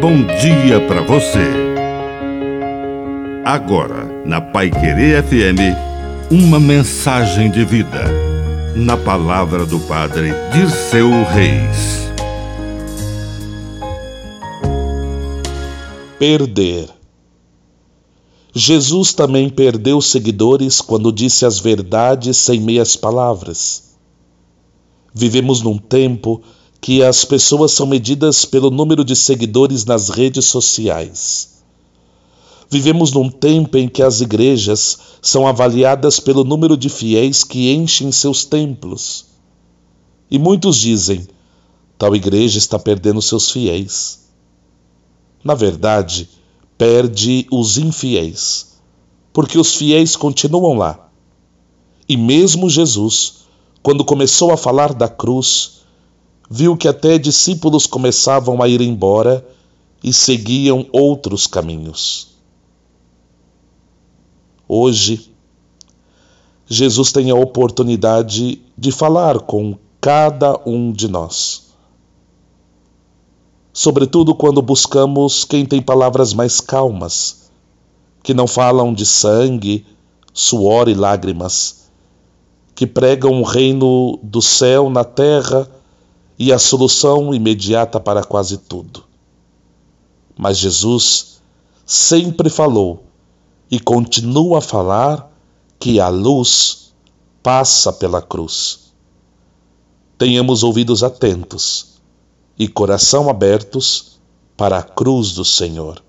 bom dia para você. Agora, na Pai Querer FM, uma mensagem de vida. Na palavra do Padre Dirceu Reis. Perder. Jesus também perdeu seguidores quando disse as verdades sem meias palavras. Vivemos num tempo que as pessoas são medidas pelo número de seguidores nas redes sociais. Vivemos num tempo em que as igrejas são avaliadas pelo número de fiéis que enchem seus templos. E muitos dizem: tal igreja está perdendo seus fiéis. Na verdade, perde os infiéis, porque os fiéis continuam lá. E mesmo Jesus, quando começou a falar da cruz, viu que até discípulos começavam a ir embora e seguiam outros caminhos. Hoje, Jesus tem a oportunidade de falar com cada um de nós. Sobretudo quando buscamos quem tem palavras mais calmas, que não falam de sangue, suor e lágrimas, que pregam o reino do céu na terra e a solução imediata para quase tudo. Mas Jesus sempre falou e continua a falar que a luz passa pela cruz. Tenhamos ouvidos atentos e coração abertos para a cruz do Senhor.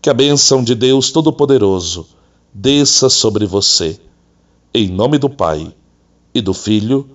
Que a bênção de Deus Todo-Poderoso desça sobre você, em nome do Pai, e do Filho,